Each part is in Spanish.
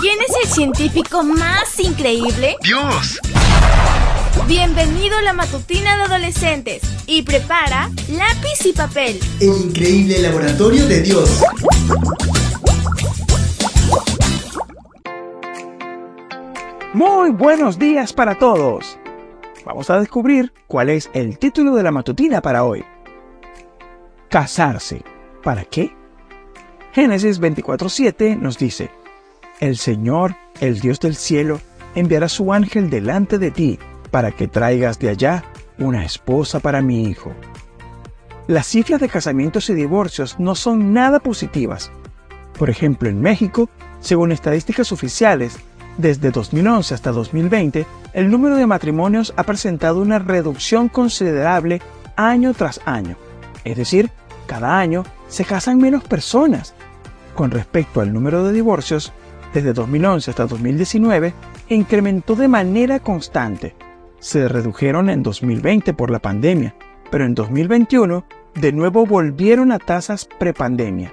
¿Quién es el científico más increíble? ¡Dios! Bienvenido a la matutina de adolescentes y prepara lápiz y papel. El increíble laboratorio de Dios. Muy buenos días para todos. Vamos a descubrir cuál es el título de la matutina para hoy. Casarse. ¿Para qué? Génesis 24:7 nos dice, El Señor, el Dios del cielo, enviará su ángel delante de ti para que traigas de allá una esposa para mi hijo. Las cifras de casamientos y divorcios no son nada positivas. Por ejemplo, en México, según estadísticas oficiales, desde 2011 hasta 2020, el número de matrimonios ha presentado una reducción considerable año tras año. Es decir, cada año se casan menos personas. Con respecto al número de divorcios, desde 2011 hasta 2019, incrementó de manera constante. Se redujeron en 2020 por la pandemia, pero en 2021 de nuevo volvieron a tasas prepandemia.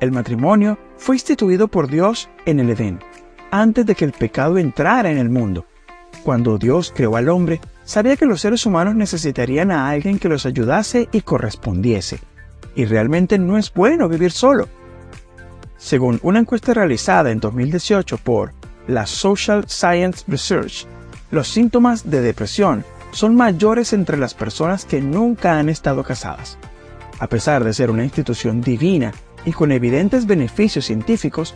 El matrimonio fue instituido por Dios en el Edén, antes de que el pecado entrara en el mundo. Cuando Dios creó al hombre, sabía que los seres humanos necesitarían a alguien que los ayudase y correspondiese. Y realmente no es bueno vivir solo. Según una encuesta realizada en 2018 por la Social Science Research, los síntomas de depresión son mayores entre las personas que nunca han estado casadas. A pesar de ser una institución divina y con evidentes beneficios científicos,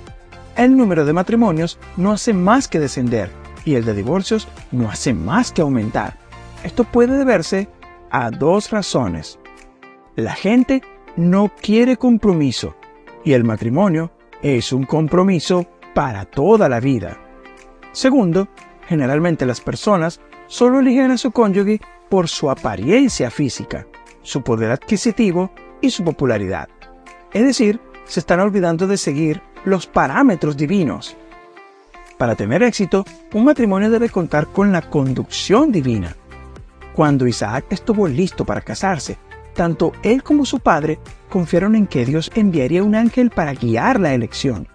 el número de matrimonios no hace más que descender y el de divorcios no hace más que aumentar. Esto puede deberse a dos razones. La gente no quiere compromiso y el matrimonio es un compromiso para toda la vida. Segundo, generalmente las personas solo eligen a su cónyuge por su apariencia física, su poder adquisitivo y su popularidad. Es decir, se están olvidando de seguir los parámetros divinos. Para tener éxito, un matrimonio debe contar con la conducción divina. Cuando Isaac estuvo listo para casarse, tanto él como su padre confiaron en que Dios enviaría un ángel para guiar la elección.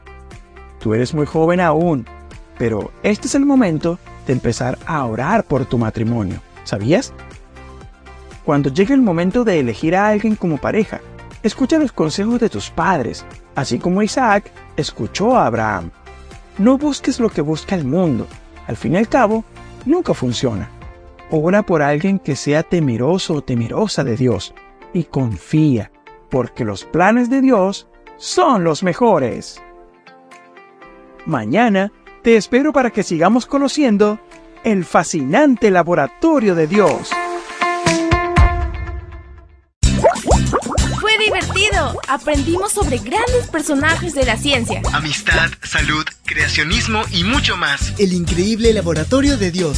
Tú eres muy joven aún, pero este es el momento de empezar a orar por tu matrimonio, ¿sabías? Cuando llegue el momento de elegir a alguien como pareja, escucha los consejos de tus padres, así como Isaac escuchó a Abraham. No busques lo que busca el mundo, al fin y al cabo, nunca funciona. Ora por alguien que sea temeroso o temerosa de Dios y confía, porque los planes de Dios son los mejores. Mañana te espero para que sigamos conociendo el fascinante laboratorio de Dios. Fue divertido. Aprendimos sobre grandes personajes de la ciencia. Amistad, salud, creacionismo y mucho más. El increíble laboratorio de Dios.